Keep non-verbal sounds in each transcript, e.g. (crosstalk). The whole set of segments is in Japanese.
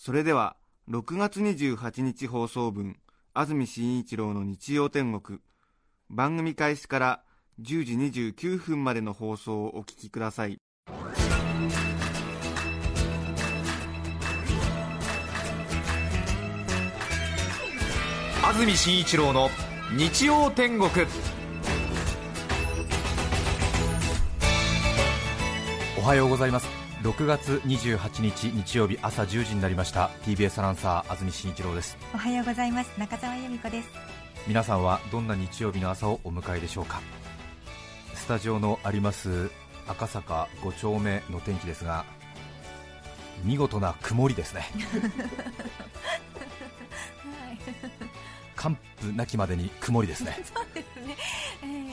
それでは6月28日放送分安住紳一郎の日曜天国番組開始から10時29分までの放送をお聞きください。安住紳一郎の日曜天国。おはようございます6月28日日曜日朝10時になりました。TBS アナウンサー安住紳一郎です。おはようございます。中澤由美子です。皆さんはどんな日曜日の朝をお迎えでしょうか。スタジオのあります赤坂5丁目の天気ですが見事な曇りですね。(laughs) (laughs) 完膚なきまでに曇りですね。そうです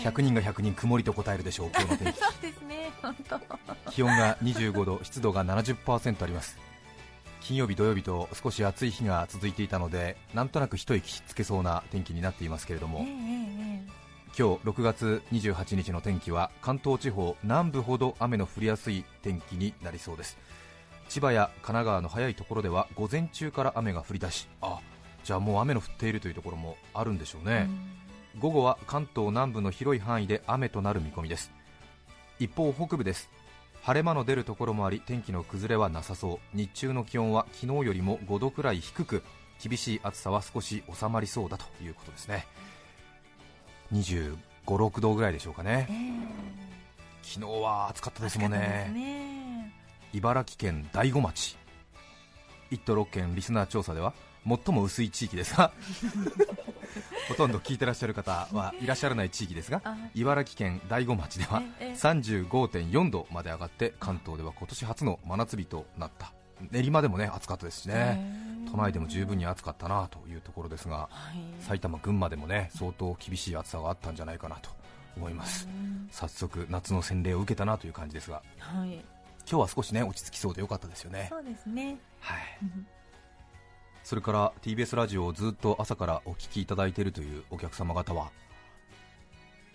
100人が100人曇りと答えるでしょう今日の天気。(laughs) そうですね本当。気温が25度湿度が70%あります。金曜日土曜日と少し暑い日が続いていたのでなんとなく一息つけそうな天気になっていますけれども、えーえ今日6月28日の天気は関東地方南部ほど雨の降りやすい天気になりそうです。千葉や神奈川の早いところでは午前中から雨が降り出しあじゃあもう雨の降っているというところもあるんでしょうーね、午後は関東南部の広い範囲で雨となる見込みです。一方北部です。晴れ間の出るところもあり天気の崩れはなさそう。日中の気温は昨日よりも5度くらい低く厳しい暑さは少し収まりそうだということですね。25、6度ぐらいでしょうかね。えー昨日は暑かったですもんね。ね。茨城県大子町。1都6県リスナー調査では最も薄い地域ですが (laughs) ほとんど聞いてらっしゃる方はいらっしゃらない地域ですがあ茨城県大子町ではええ35.4度まで上がって関東では今年初の真夏日となった。練馬でもね暑かったですしね。えー都内でも十分に暑かったなというところですがはい。埼玉、群馬でもね相当厳しい暑さがあったんじゃないかなと思います。うん。早速夏の洗礼を受けたなという感じですがはい。今日は少しね落ち着きそうでよかったですよね。そうですね。はい。うんそれから TBS ラジオをずっと朝からお聞きいただいているというお客様方は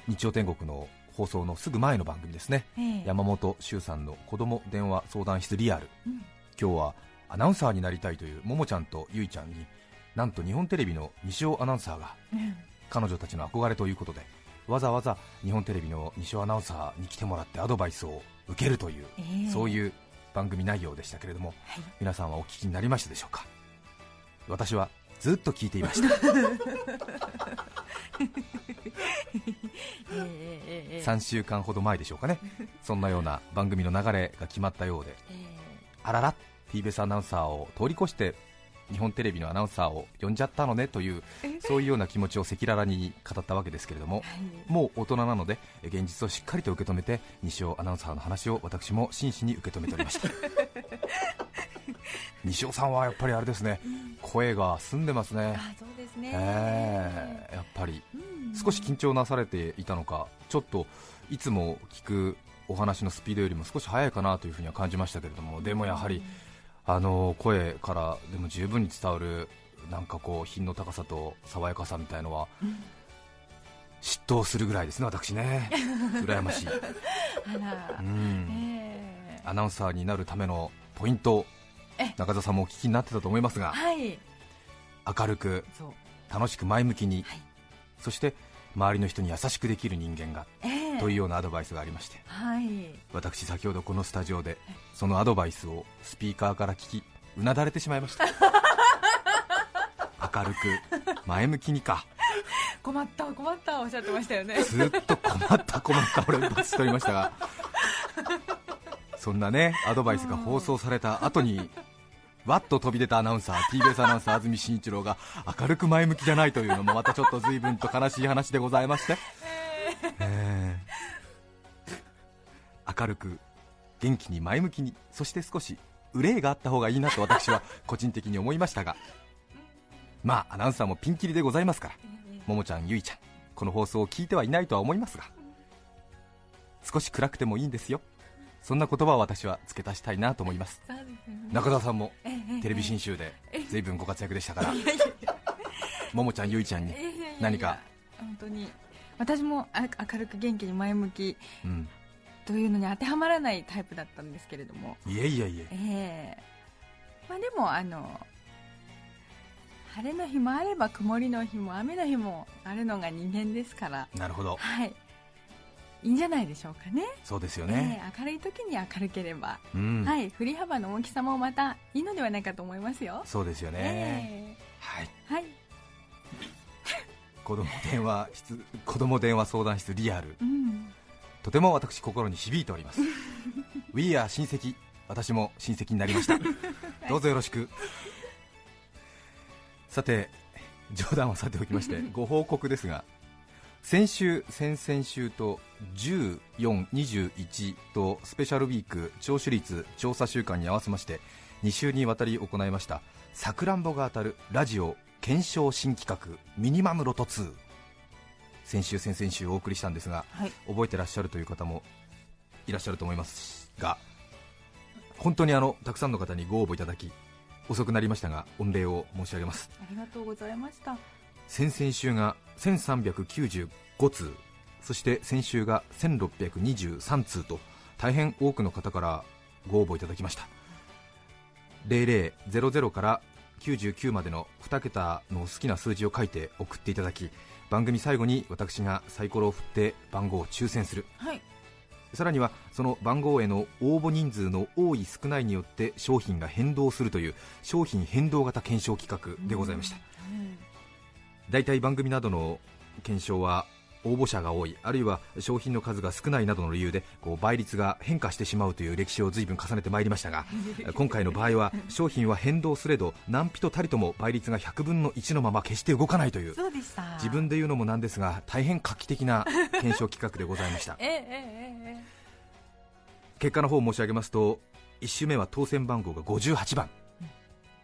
日曜天国の放送のすぐ前の番組ですね。えー山本周さんの子供電話相談室リアル。うん。今日はアナウンサーになりたいというももちゃんとゆいちゃんになんと日本テレビの西尾アナウンサーがうん。彼女たちの憧れということでわざわざ日本テレビの西尾アナウンサーに来てもらってアドバイスを受けるという、えーそういう番組内容でしたけれどもはい。皆さんはお聞きになりましたでしょうか？私はずっと聞いていました。えーえーえー3週間ほど前でしょうかね。そんなような番組の流れが決まったようで。えあらら TBS アナウンサーを通り越して日本テレビのアナウンサーを呼んじゃったのねというそういうような気持ちを赤裸々に語ったわけですけれどももう大人なので現実をしっかりと受け止めて西尾アナウンサーの話を私も真摯に受け止めておりました (laughs) (laughs) 西尾さんはやっぱりあれですね声が澄んでますね。あそうですね。えーやっぱり。うん。少し緊張なされていたのかちょっといつも聞くお話のスピードよりも少し速いかなというふうには感じましたけれどもでもやはりあの声からでも十分に伝わるなんかこう品の高さと爽やかさみたいのは嫉妬するぐらいですね私ね。羨ましい、(laughs) うん。えーアナウンサーになるためのポイント。え中澤さんもお聞きになってたと思いますがはい。明るく楽しく前向きに、はい。そして周りの人に優しくできる人間がえーというようなアドバイスがありましてはい。私先ほどこのスタジオでそのアドバイスをスピーカーから聞きうなだれてしまいました。(laughs) 明るく前向きにか。困った困ったおっしゃってましたよね。ずっと困った困った俺バツと言いましたが。そんなねアドバイスが放送された後にわっと飛び出たアナウンサー TBS アナウンサー安住紳一郎が明るく前向きじゃないというのもまたちょっと随分と悲しい話でございまして、えー。明るく元気に前向きにそして少し憂いがあった方がいいなと私は個人的に思いましたが。まあアナウンサーもピンキリでございますから。ももちゃんゆいちゃんこの放送を聞いてはいないとは思いますが。少し暗くてもいいんですよ。そんな言葉を私は付け足したいなと思います。ね。中澤さんもええ (laughs) テレビ新集で随分ご活躍でしたから。ももちゃんゆいちゃんに何か？本当に。私もあ明るく元気に前向きうん。というのに当てはまらないタイプだったんですけれども。いえいえいえ。ええ。まあでもあの晴れの日もあれば曇りの日も雨の日もあるのが人間ですから。なるほど。はいいいんじゃないでしょうかね。そうですよね、ええ明るい時に明るければ、うん、はい。振り幅の大きさもまたいいのではないかと思いますよ。そうですよね、えはい。えはい。子供電話室子供電話相談室リアル。うん。とても私心に響いております。(laughs) We are 親戚私も親戚になりました。(laughs) どうぞよろしく。さて冗談はさておきまして (laughs) ご報告ですが先週先々週と1421とスペシャルウィーク聴取率調査週間に合わせまして2週にわたり行いましたさくらんぼが当たるラジオ検証新企画ミニマムロト2先週先々週お送りしたんですがはい。覚えてらっしゃるという方もいらっしゃると思いますが本当にあのたくさんの方にご応募いただき遅くなりましたが御礼を申し上げます。ありがとうございました。先々週が1395通そして先週が1623通と大変多くの方からご応募いただきました。0000から99までの2桁の好きな数字を書いて送っていただき番組最後に私がサイコロを振って番号を抽選する。はい。さらにはその番号への応募人数の多い少ないによって商品が変動するという商品変動型検証企画でございました、うん大体番組などの検証は応募者が多い。あるいは商品の数が少ないなどの理由でこう倍率が変化してしまうという歴史を随分重ねてまいりましたが (laughs) 今回の場合は商品は変動すれど何人たりとも倍率が100分の1のまま決して動かないという自分で言うのもなんですが大変画期的な検証企画でございました。(laughs) えええええ結果の方を申し上げますと1周目は当選番号が58番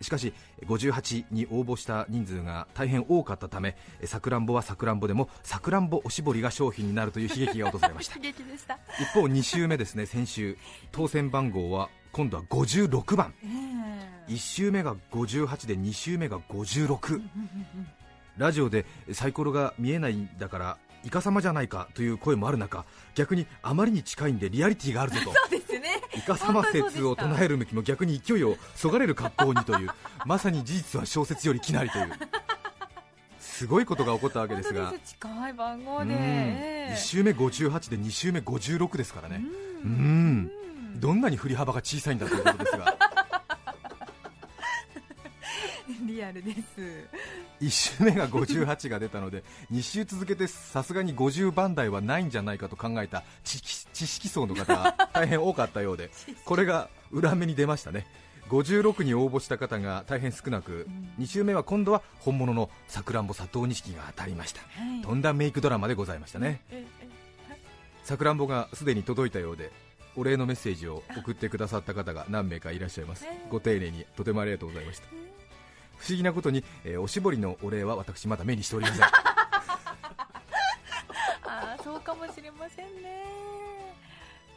しかし58に応募した人数が大変多かったためさくらんぼはさくらんぼでもさくらんぼおしぼりが商品になるという悲劇が訪れました。(laughs) 一方2周目ですね先週。当選番号は今度は56番。ええ。1周目が58で2周目が56ラジオでサイコロが見えないんだからイカ様じゃないかという声もある中逆にあまりに近いんでリアリティがあるぞと。(laughs) そうですね。イカ様説を唱える向きも逆に勢いをそがれる格好にというまさに事実は小説よりきなりという。すごいことが起こったわけですが。近い番号うん。で、ええ。1周目58で2周目56ですからね。ううん。ん。どんなに振り幅が小さいんだということですが。(laughs) リアルです1周目が58が出たので (laughs) 2週続けてさすがに50番台はないんじゃないかと考えた知識知識層の方が大変多かったようで (laughs) これが裏目に出ましたね。56に応募した方が大変少なく2週目は今度は本物のさくらんぼ佐藤錦が当たりました。はい。とんだメイクドラマでございましたね。さくらんぼがすでに届いたようでお礼のメッセージを送ってくださった方が何名かいらっしゃいます。ええご丁寧にとてもありがとうございました不思議なことに、えーおしぼりのお礼は私まだ目にしておりません。(laughs) ああそうかもしれませんね。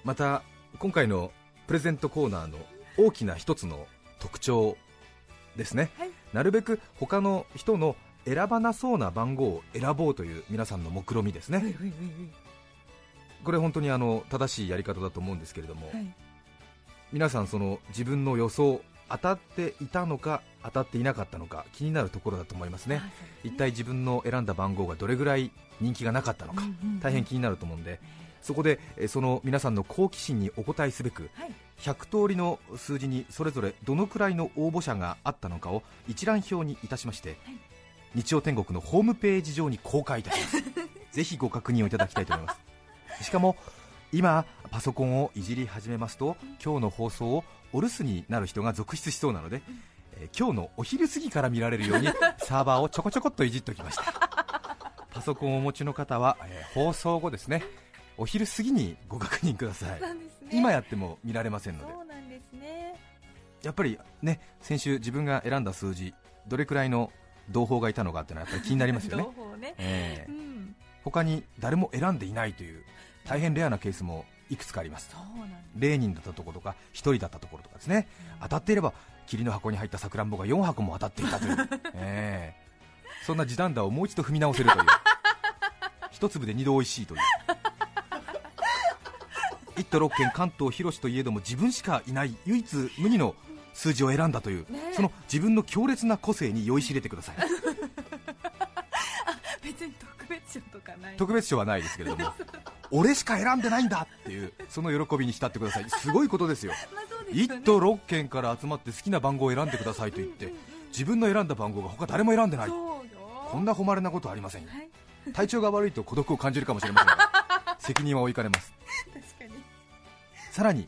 また今回のプレゼントコーナーの大きな一つの特徴ですね、はい。なるべく他の人の選ばなそうな番号を選ぼうという皆さんの目論みですね、これ本当にあの正しいやり方だと思うんですけれども、はい。皆さんその自分の予想当たっていたのか当たっていなかったのか気になるところだと思いますね。一体自分の選んだ番号がどれぐらい人気がなかったのか、うんうんうん。大変気になると思うんでそこでえーその皆さんの好奇心にお答えすべくはい100通りの数字にそれぞれどのくらいの応募者があったのかを一覧表にいたしまして、日曜天国のホームページ上に公開いたします。(laughs) ぜひご確認をいただきたいと思います。しかも今パソコンをいじり始めますと今日の放送をお留守になる人が続出しそうなので、えー今日のお昼過ぎから見られるように (laughs) サーバーをちょこちょこっといじっておきました。パソコンをお持ちの方は、えー放送後ですね。お昼過ぎにご確認ください。ね。今やっても見られませんので。そうなんですね。やっぱりね先週自分が選んだ数字どれくらいの同胞がいたのかってのはやっぱり気になりますよね。(laughs) 同胞ね。ええうん。他に誰も選んでいないという大変レアなケースもいくつかあります。そうなんだ0人だったところとか1人だったところとかですね。当たっていれば霧の箱に入ったさくらんぼが4箱も当たっていたという、(laughs) ええ。そんな時短打をもう一度踏み直せるという。一粒で二度美味しいという。1都6県関東広しといえども自分しかいない唯一無二の数字を選んだという、ねえ。その自分の強烈な個性に酔いしれてください。(laughs) 別に特別賞とかない。特別賞はないですけれども (laughs) 俺しか選んでないんだっていうその喜びに浸ってください。すごいことですよ。(laughs) まあそうですよね。1都6県から集まって好きな番号を選んでくださいと言って自分の選んだ番号が他誰も選んでない。こんな誉れなことありません。よはい。体調が悪いと孤独を感じるかもしれませんが (laughs) 責任は負いかねます。さらに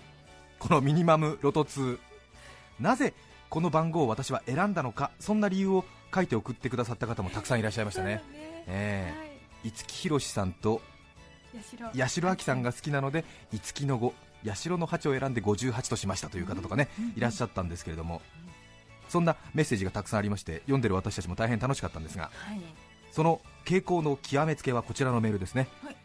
このミニマムロト2なぜこの番号を私は選んだのかそんな理由を書いて送ってくださった方もたくさんいらっしゃいましたね。え。はい。五木ひろしさんと八代。亜紀さんが好きなので五木の5八代の8を選んで58としましたという方とかねいらっしゃったんですけれども。そんなメッセージがたくさんありまして読んでる私たちも大変楽しかったんですがはい。その傾向の極めつけはこちらのメールですね、はい。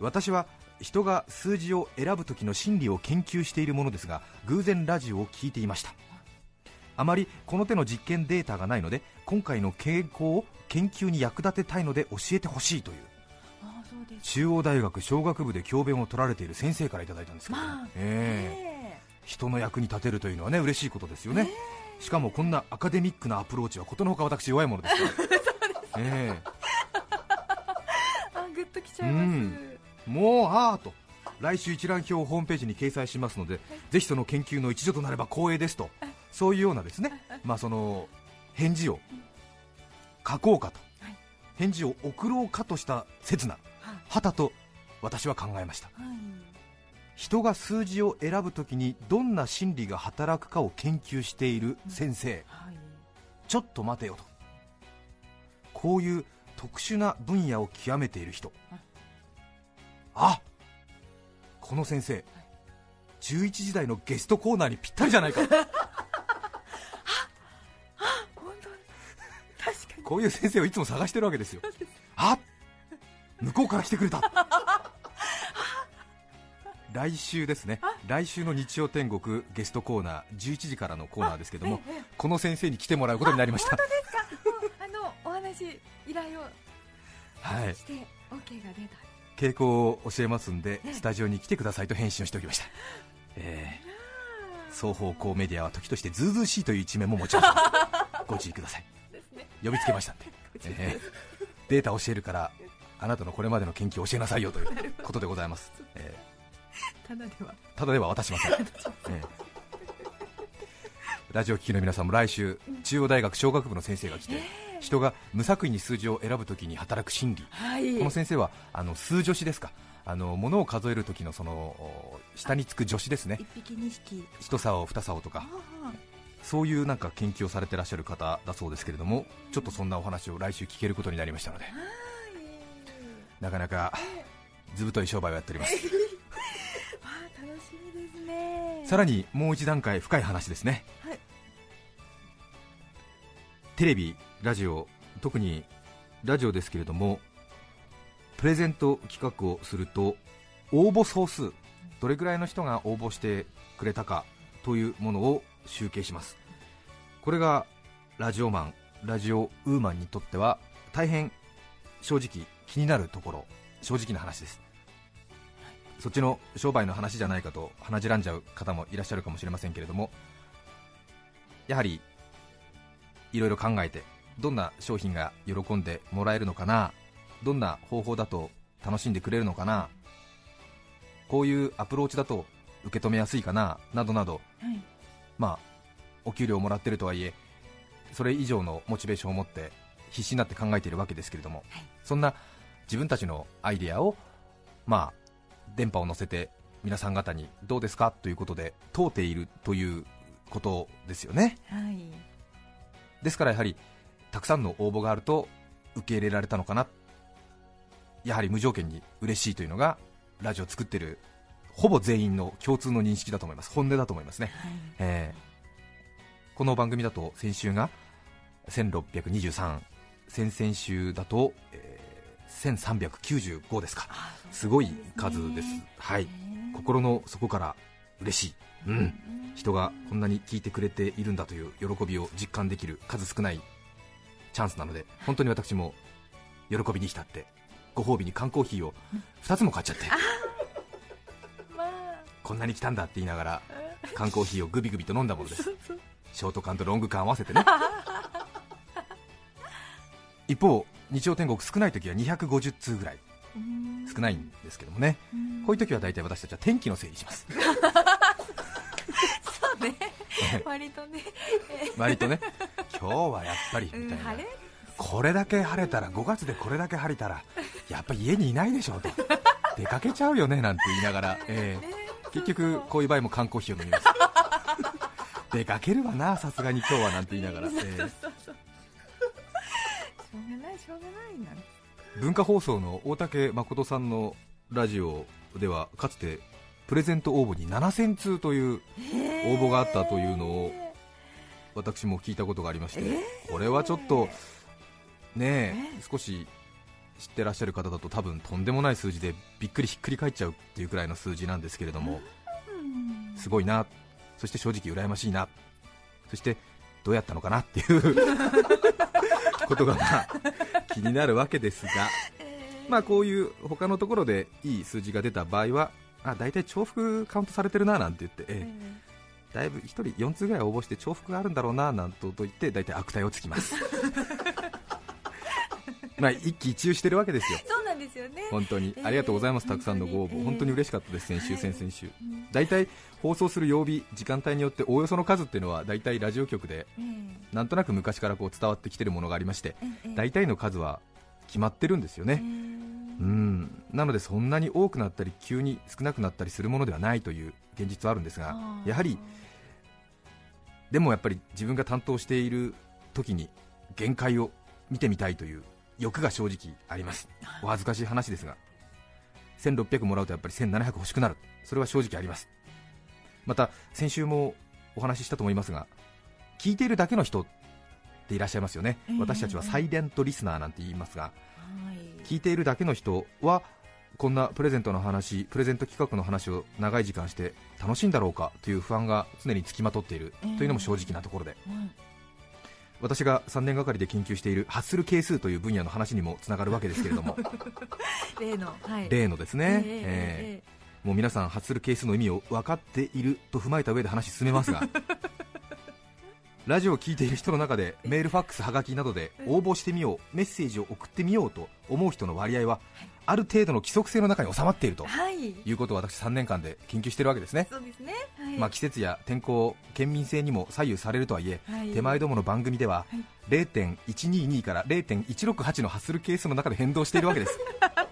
私は人が数字を選ぶ時の心理を研究しているものですが偶然ラジオを聞いていました。あまりこの手の実験データがないので今回の傾向を研究に役立てたいので教えてほしいという中央大学商学部で教鞭を取られている先生からいただいたんですけど、まあええ。え人の役に立てるというのはね嬉しいことですよね、しかもこんなアカデミックなアプローチはことのほか私弱いものですから。(laughs) ええ。あグッときちゃいます、うん。もうあーと来週一覧表をホームページに掲載しますのでぜひその研究の一助となれば光栄ですと。そういうようなですね。まあその返事を書こうかと。はい。返事を送ろうかとした刹那はたと私は考えました。はい。人が数字を選ぶときにどんな心理が働くかを研究している先生。はい。ちょっと待てよと。こういう特殊な分野を極めている人。あ。この先生。11時台のゲストコーナーにぴったりじゃないか。(laughs) 本当に。確かに。こういう先生をいつも探してるわけですよ。あ向こうから来てくれた。来週ですね。来週の日曜天国ゲストコーナー11時からのコーナーですけどもええこの先生に来てもらうことになりました。あのお話依頼をはい。して OK が出た。傾向を教えますんでねスタジオに来てくださいと返信をしておきました、えー。双方向メディアは時としてズうずうしいという一面も持ちますのでご注意ください。(laughs) 呼びつけましたんで、(laughs) えーデータを教えるからあなたのこれまでの研究を教えなさいよということでございます、えただでは。ーただでは渡しません、(laughs) えーラジオ聴きの皆さんも来週中央大学商学部の先生が来て人が無作為に数字を選ぶときに働く心理。はい。この先生はあの数助詞ですか。あの物を数える時のそのお下につく助詞ですね。一匹二匹。一竿二竿とか。あそういうなんか研究をされてらっしゃる方だそうですけれどもちょっとそんなお話を来週聞けることになりましたのでなかなか図太い商売をやっております。(laughs) ああ楽しみですね。さらにもう一段階深い話ですね、はい。テレビラジオ特にラジオですけれどもプレゼント企画をすると応募総数どれくらいの人が応募してくれたかというものを集計します。これがラジオマンラジオウーマンにとっては大変正直気になるところ正直な話です。そっちの商売の話じゃないかと鼻じらんじゃう方もいらっしゃるかもしれませんけれどもやはりいろいろ考えてどんな商品が喜んでもらえるのかなどんな方法だと楽しんでくれるのかなこういうアプローチだと受け止めやすいかななどなどはい。まあお給料をもらってるとはいえそれ以上のモチベーションを持って必死になって考えているわけですけれども、はい。そんな自分たちのアイデアをまあ電波を乗せて皆さん方にどうですかということで問うているということですよね。はい。ですからやはりたくさんの応募があると受け入れられたのかな。やはり無条件に嬉しいというのがラジオを作ってるほぼ全員の共通の認識だと思います。本音だと思いますね。はい。えーこの番組だと先週が1623先々週だと、えー1395ですか。すごい数です。はい。心の底から嬉しい、うん、人がこんなに聞いてくれているんだという喜びを実感できる数少ないチャンスなので本当に私も喜びに浸ってご褒美に缶コーヒーを2つも買っちゃって。まあ (laughs) こんなに来たんだって言いながら缶コーヒーをグビグビと飲んだものです。ショート缶とロング缶合わせてね。(laughs) 一方日曜天国少ない時は250通ぐらいうん少ないんですけどもね。こういう時は大体私たちは天気のせいにします。そうね。割とね。割とね。今日はやっぱりうみたいな。ん晴れ。これだけ晴れたら5月でこれだけ晴れたらやっぱり家にいないでしょうと。出かけちゃうよねなんて言いながら、ええ。結局こういう場合も缶コーヒーを飲みます。出かけるわなさすがに今日はなんて言いながら、ええしょうがないな文化放送の大竹誠さんのラジオではかつてプレゼント応募に7000通という応募があったというのを私も聞いたことがありまして、これはちょっとねえ少し知ってらっしゃる方だと多分とんでもない数字でびっくりひっくり返っちゃうっていうくらいの数字なんですけれどもうん。すごいな。そして正直羨ましいな。そしてどうやったのかなっていう (laughs) ことがまあ気になるわけですがまあこういう他のところでいい数字が出た場合はあ大体重複カウントされてるななんて言って、ええ。だいぶ1人4通ぐらい応募して重複があるんだろうななんとと言って大体悪態をつきます。(laughs) まあ一喜一憂してるわけですよですよね。本当に。ええありがとうございます、たくさんのご応募、本当に嬉しかったです、先週、はい。先々週。うん、大体放送する曜日、時間帯によっておおよその数っていうのは大体ラジオ局でえなんとなく昔からこう伝わってきてるものがありまして大体の数は決まってるんですよね、えうん。なのでそんなに多くなったり急に少なくなったりするものではないという現実はあるんですがやはりでもやっぱり自分が担当している時に限界を見てみたいという欲が正直あります。お恥ずかしい話ですが1600もらうとやっぱり1700欲しくなる。それは正直あります。また先週もお話ししたと思いますが聞いているだけの人っていらっしゃいますよね、ええ。私たちはサイレントリスナーなんて言いますがはい。聞いているだけの人はこんなプレゼントの話プレゼント企画の話を長い時間して楽しいんだろうかという不安が常につきまとっているええというのも正直なところで、はい私が3年がかりで研究している発する係数という分野の話にもつながるわけですけれども。(laughs) 例のはい。例のですね、ええええ。ーもう皆さん発する係数の意味を分かっていると踏まえた上で話進めますが (laughs) ラジオを聞いている人の中でメールファックスはがきなどで応募してみようメッセージを送ってみようと思う人の割合はある程度の規則性の中に収まっているとい。いうことを私3年間で研究しているわけですね、そうですね。はい。まあ、季節や天候県民性にも左右されるとはいえはい。手前どもの番組でははい。0.122から0.168の発するケースの中で変動しているわけです。ハ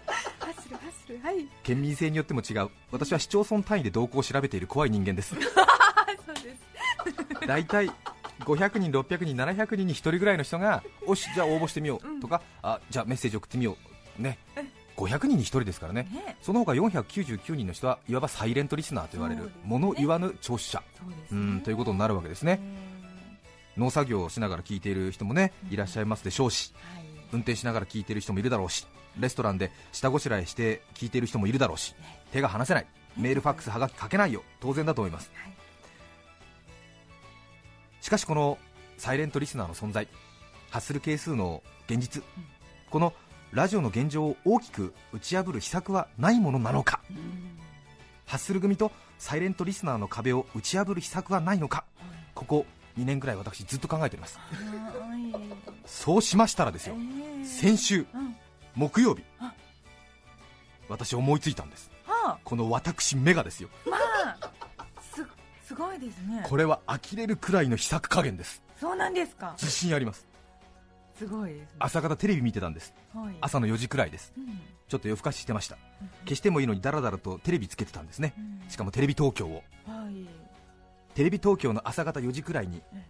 ッスルハッスルはい。県民性によっても違う。私は市町村単位で動向を調べている怖い人間です。あ (laughs) そうです。(laughs) 大体500人、600人、700人に1人ぐらいの人がおしじゃあ応募してみようとか、あじゃあメッセージ送ってみよう。ね500人に1人ですからね。ね。その他499人の人はいわばサイレントリスナーと言われるね。物言わぬ聴取者ね。うんということになるわけですね。農作業をしながら聞いている人もねいらっしゃいますでしょうしはい。運転しながら聞いている人もいるだろうしレストランで下ごしらえして聞いている人もいるだろうし手が離せない。メールファックスはがき書けないよ。当然だと思います。はい。しかしこのサイレントリスナーの存在発する係数の現実、このラジオの現状を大きく打ち破る秘策はないものなのか？発する組とサイレントリスナーの壁を打ち破る秘策はないのか？ここ2年くらい私ずっと考えております。はいそうしましたらですよええ先週うん木曜日あ私思いついたんです。はこの私メガですよ。あまあすすごいですね。これは呆れるくらいの秘策加減です。そうなんですか。自信ありますすごい。ですね朝方テレビ見てたんです。はい。朝の4時くらいです。うん。ちょっと夜更かししてました。消してもいいのにダラダラとテレビつけてたんですね。うん。しかもテレビ東京を。はい。テレビ東京の朝方4時くらいにえ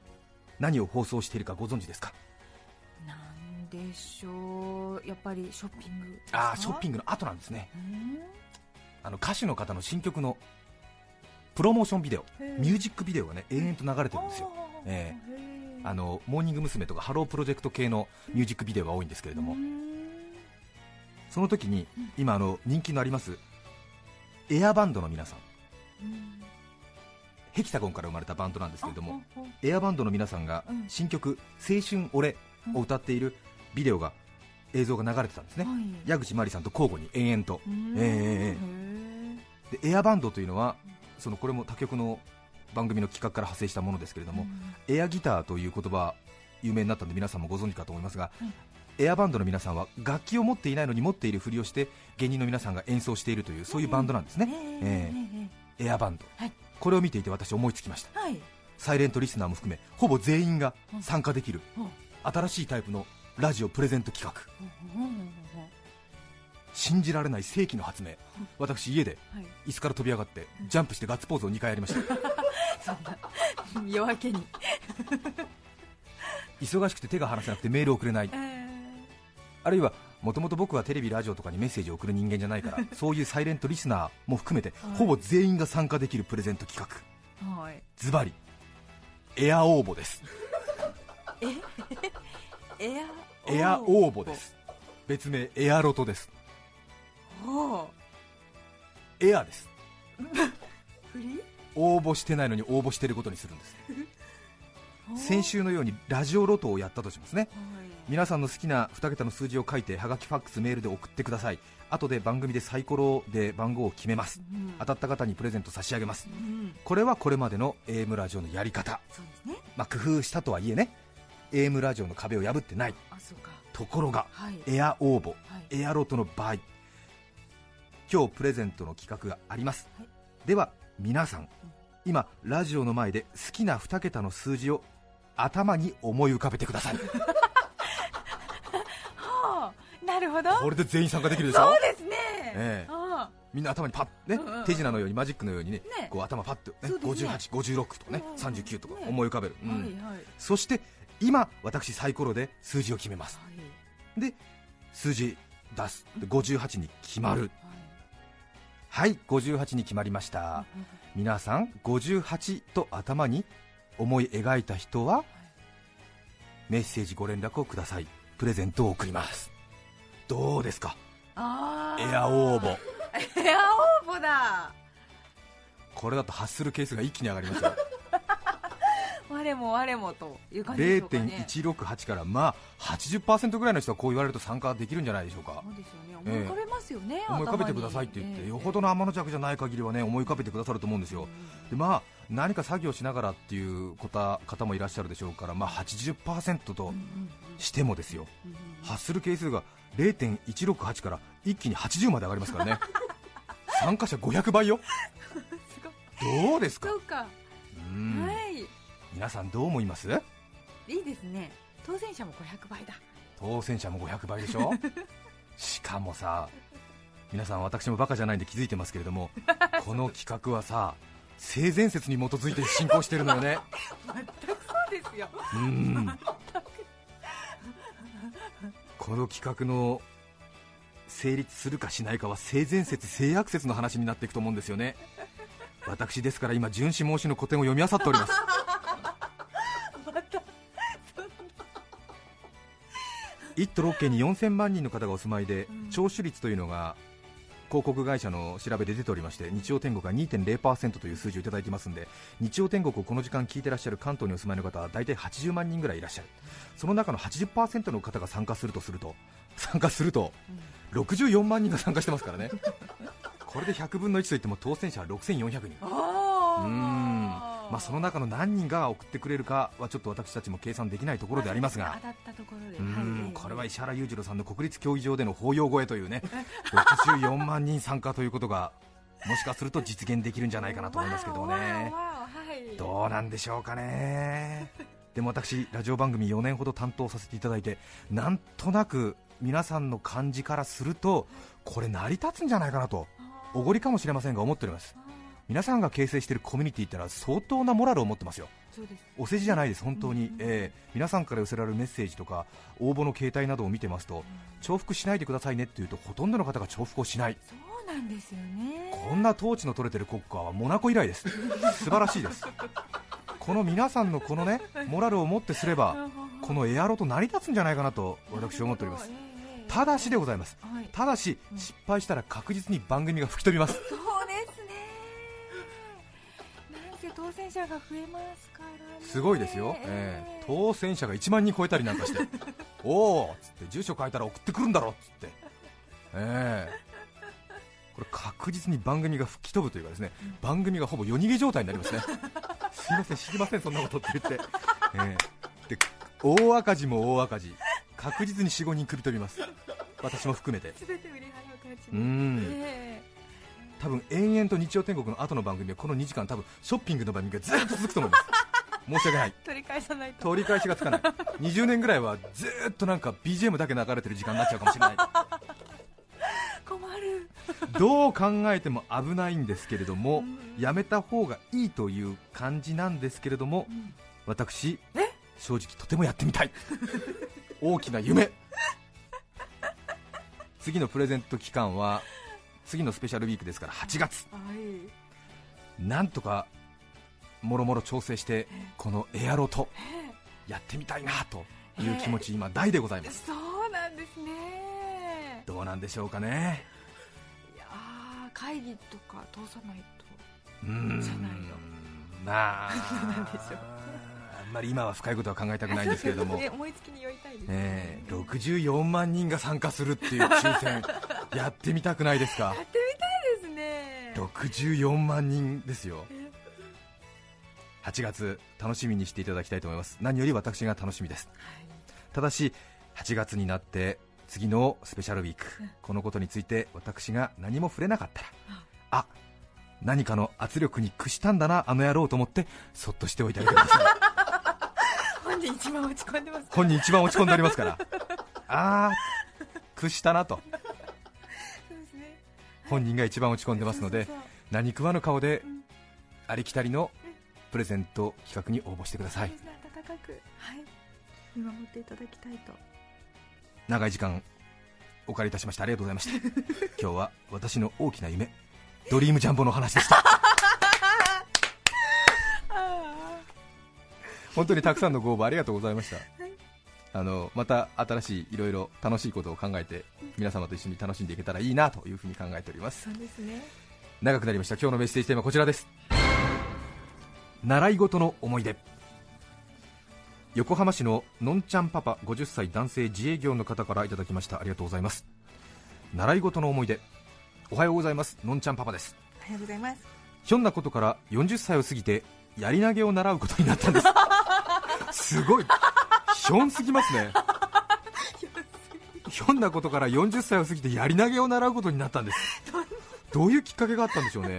何を放送しているかご存知ですか？なんでしょう。やっぱりショッピングああショッピングの後なんですね。うん。あの歌手の方の新曲のプロモーションビデオ。ミュージックビデオがね延々と流れてるんですよ。あえへあのモーニング娘。とかハロープロジェクト系のミュージックビデオが多いんですけれども、その時に今あの人気のありますエアバンドの皆さん。ヘキサゴンから生まれたバンドなんですけれどもエアバンドの皆さんがうん。新曲「青春俺」を歌っているビデオが映像が流れてたんですね、矢口真理さんと交互に延々と。ええでエアバンドというのはそのこれも他局の番組の企画から派生したものですけれども、エアギターという言葉有名になったんで皆さんもご存知かと思いますが、うんエアバンドの皆さんは楽器を持っていないのに持っているふりをして芸人の皆さんが演奏しているというそういうバンドなんですね、ええエアバンド、はい。これを見ていて私思いつきました。はい。サイレントリスナーも含めほぼ全員が参加できるうん。新しいタイプのラジオプレゼント企画。信じられない世紀の発明。私家ではい。椅子から飛び上がってジャンプしてガッツポーズを2回やりました (laughs) そんな夜明けに。(laughs) 忙しくて手が離せなくてメール送れない。あるいはもともと僕はテレビ、ラジオとかにメッセージを送る人間じゃないから (laughs) そういうサイレントリスナーも含めてはい。ほぼ全員が参加できるプレゼント企画。はい。ズバリエア応募です。(laughs) エアエア応募です。別名エアロトです。エアです。フリ応募してないのに応募してることにするんです (laughs) 先週のようにラジオロトをやったとしますね。皆さんの好きな2桁の数字を書いてはがきファックスメールで送ってください。後で番組でサイコロで番号を決めます。うん。当たった方にプレゼント差し上げます。うん。これはこれまでの AM ラジオのやり方、ね。まあ、工夫したとはいえね AM ラジオの壁を破ってない。ところがはい。エア応募はい。エアロトの場合今日プレゼントの企画があります、はい。では皆さん今ラジオの前で好きな2桁の数字を頭に思い浮かべてください。(laughs) はあなるほど。これで全員参加できるでしょ？そうですね。ええ。あ。みんな頭にパッね、うんうん手品のようにマジックのようにねね。こう頭パッと、ねね。58、56とかね、うんうん39とかね。思い浮かべる、うん。あはいはい。はいそして今私サイコロで数字を決めます。で数字出す。で58に決まるはい58に決まりました。皆さん58と頭に思い描いた人はメッセージご連絡をください。プレゼントを送ります。どうですか？エア応募。(laughs) エア応募だ。これだと発するケースが一気に上がりますよ我も我もという感じでしょうかね。0.168からまあ80%ぐらいの人はこう言われると参加できるんじゃないでしょうか。そうですよね。思い浮かべますよね、思い浮かべてくださいって言って、頭によほどの天の弱じゃない限りはね思い浮かべてくださると思うんですよ、でまあ何か作業しながらっていう方方もいらっしゃるでしょうから、まあ、80%としてもですよ、発する係数が0.168から一気に80まで上がりますからね。参加者500倍よ。(laughs) どうですか？そうか、うん。はい皆さんどう思います？いいですね。当選者も500倍だ。当選者も500倍でしょ？(laughs) しかもさ皆さん私もバカじゃないんで気づいてますけれども (laughs) この企画はさ性善説に基づいて進行してるのよね。全くそうですよ。うん。(laughs) この企画の成立するかしないかは性善説性悪説の話になっていくと思うんですよね。私ですから今巡視申しの古典を読み漁っております1都6県に4000万人の方がお住まいで、うん。聴取率というのが広告会社の調べで出ておりまして日曜天国が2.0%という数字をいただいてますんで日曜天国をこの時間聞いてらっしゃる関東にお住まいの方は大体80万人ぐらいいらっしゃる。その中の80%の方が参加するとすると (laughs) 参加すると64万人が参加してますからね。これで100分の1といっても当選者は6400人。あうーん。まあ、その中の何人が送ってくれるかはちょっと私たちも計算できないところでありますが。当たったところで、はいこれは石原裕次郎さんの国立競技場での法要超えというね64万人参加ということがもしかすると実現できるんじゃないかなと思いますけどね。どうなんでしょうかね。でも私ラジオ番組4年ほど担当させていただいてなんとなく皆さんの感じからするとこれ成り立つんじゃないかなとおごりかもしれませんが思っております皆さんが形成しているコミュニティってのは相当なモラルを持ってますよ。そうです。お世辞じゃないです、本当に、えー皆さんから寄せられるメッセージとか応募の形態などを見てますと重複しないでくださいねって言うとほとんどの方が重複をしない。そうなんですよね。こんな統治の取れてる国家はモナコ以来です。(laughs) 素晴らしいです。この皆さんのこのねモラルをもってすればこのエアロと成り立つんじゃないかなと私は思っております。ただしでございます。はい。ただし失敗したら確実に番組が吹き飛びます当選者が増えますからね。すごいですよ、ええ。当選者が1万人超えたりなんかして。(laughs) おおっつって住所変えたら送ってくるんだろっつって。ええ。これ確実に番組が吹き飛ぶというかですね番組がほぼ夜逃げ状態になりますね。すいません知りませんそんなことって言って、ええ。で大赤字も大赤字。確実に45人首飛びます。私も含めて。(laughs) 全て売り払う感じうーんえ多分延々と日曜天国の後の番組はこの2時間多分ショッピングの番組がずっと続くと思います。申し訳ない。え (laughs) 取り返さないと。取り返しがつかない。20年ぐらいはずーっとなんか BGM だけ流れてる時間になっちゃうかもしれない。困る。どう考えても危ないんですけれどもうん。やめた方がいいという感じなんですけれどもん。私え？正直とてもやってみたい。(laughs) 大きな夢。次のプレゼント期間は次のスペシャルウィークですから8月。はい。なんとかもろもろ調整してこのエアロとやってみたいなという気持ち今大でございます。そうなんですね。どうなんでしょうかね。いやー会議とか通さないとうーん。じゃないの。まあ。(laughs) なんでしょう。あんまり今は深いことは考えたくないんですけれども。ね。思いつきに酔いたいですえー64万人が参加するっていう抽選 (laughs) やってみたくないですか？やってみたいですね。64万人ですよ。8月楽しみにしていただきたいと思います。何より私が楽しみです。ただし8月になって次のスペシャルウィークこのことについて私が何も触れなかったらあ何かの圧力に屈したんだなあの野郎と思ってそっとしておいてあげてください本人一番落ち込んでます。本人一番落ち込んでおりますから。あー屈したなと。そうですね。本人が一番落ち込んでますので何食わぬ顔でん。ありきたりのプレゼント企画に応募してください。温かくはい。見守っていただきたいと。長い時間お借りいたしましてありがとうございました。今日は私の大きな夢ドリームジャンボの話でした本当にたくさんのご応募ありがとうございました、あのまた新しいいろいろ楽しいことを考えて皆様と一緒に楽しんでいけたらいいなというふうに考えております。そうですね。長くなりました。今日のメッセージテーマはこちらです。習い事の思い出。横浜市ののんちゃんパパ50歳男性自営業の方からいただきました。ありがとうございます。習い事の思い出。おはようございます。のんちゃんパパです。おはようございます。ひょんなことから40歳を過ぎてやり投げを習うことになったんです (laughs) すごい。ひょんすぎますね。ひょんなことから40歳を過ぎてやり投げを習うことになったんです。どういうきっかけがあったんでしょうね。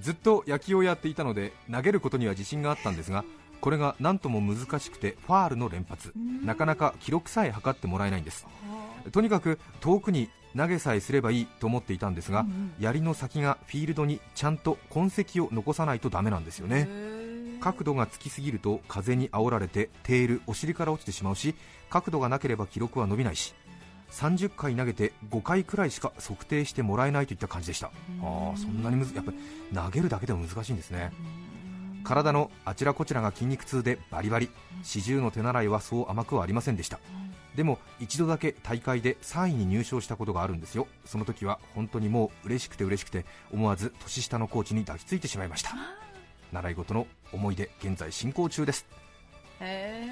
ずっと野球をやっていたので投げることには自信があったんですがこれが何とも難しくてファールの連発。なかなか記録さえ測ってもらえないんです。とにかく遠くに投げさえすればいいと思っていたんですが、槍の先がフィールドにちゃんと痕跡を残さないとダメなんですよね角度がつきすぎると風に煽られてテールお尻から落ちてしまうし角度がなければ記録は伸びないし30回投げて5回くらいしか測定してもらえないといった感じでした。ああそんなにむずやっぱり投げるだけでも難しいんですね。体のあちらこちらが筋肉痛でバリバリ。四十の手習いはそう甘くはありませんでした。でも一度だけ大会で3位に入賞したことがあるんですよ。その時は本当にもう嬉しくて嬉しくて思わず年下のコーチに抱きついてしまいました習い事の思い出現在進行中です。へ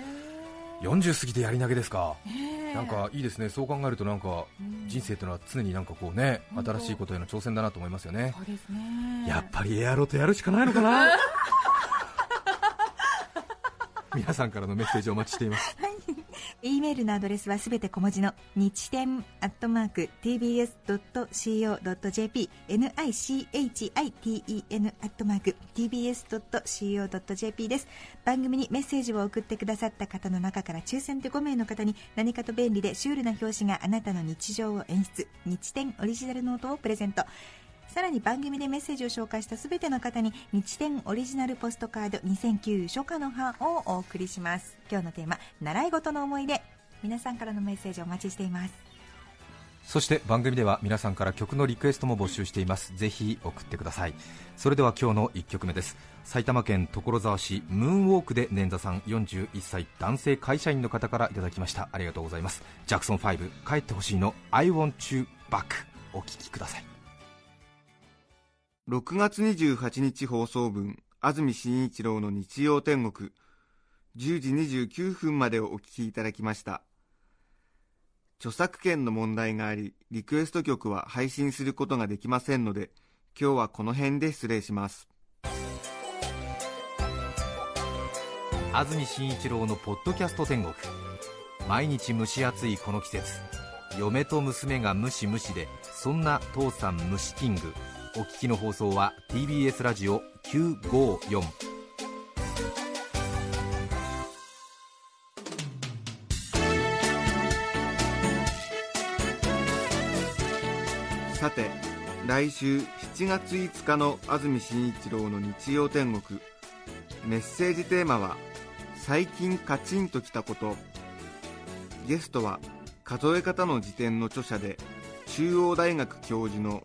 40過ぎてやり投げですか。えなんかいいですね。そう考えるとなんか人生というのは常になんかこうね新しいことへの挑戦だなと思いますよね。そうですね。やっぱりエアロとやるしかないのかな。(laughs) 皆さんからのメッセージをお待ちしています E メールのアドレスはすべて小文字の日天アットマーク tbs.co.jp nichiten アットマーク tbs.co.jp です。番組にメッセージを送ってくださった方の中から抽選で5名の方に何かと便利でシュールな表紙があなたの日常を演出。日天オリジナルノートをプレゼント。さらに番組でメッセージを紹介したすべての方に日天オリジナルポストカード2009初夏の版をお送りします。今日のテーマ習い事の思い出。皆さんからのメッセージお待ちしています。そして番組では皆さんから曲のリクエストも募集しています。ぜひ送ってください。それでは今日の1曲目です。埼玉県所沢市ムーンウォークで捻挫さん41歳男性会社員の方からいただきました。ありがとうございます。ジャクソン5帰ってほしいの I want you back お聴きください。6月28日放送分安住紳一郎の日曜天国。10時29分までをお聞きいただきました。著作権の問題がありリクエスト曲は配信することができませんので今日はこの辺で失礼します。安住紳一郎のポッドキャスト天国。毎日蒸し暑いこの季節。嫁と娘がムシムシでそんな父さん虫キング。お聞きの放送は TBS ラジオ954さて来週7月5日の安住紳一郎の日曜天国。メッセージテーマは「最近カチンときたこと」ゲストは数え方の辞典の著者で中央大学教授の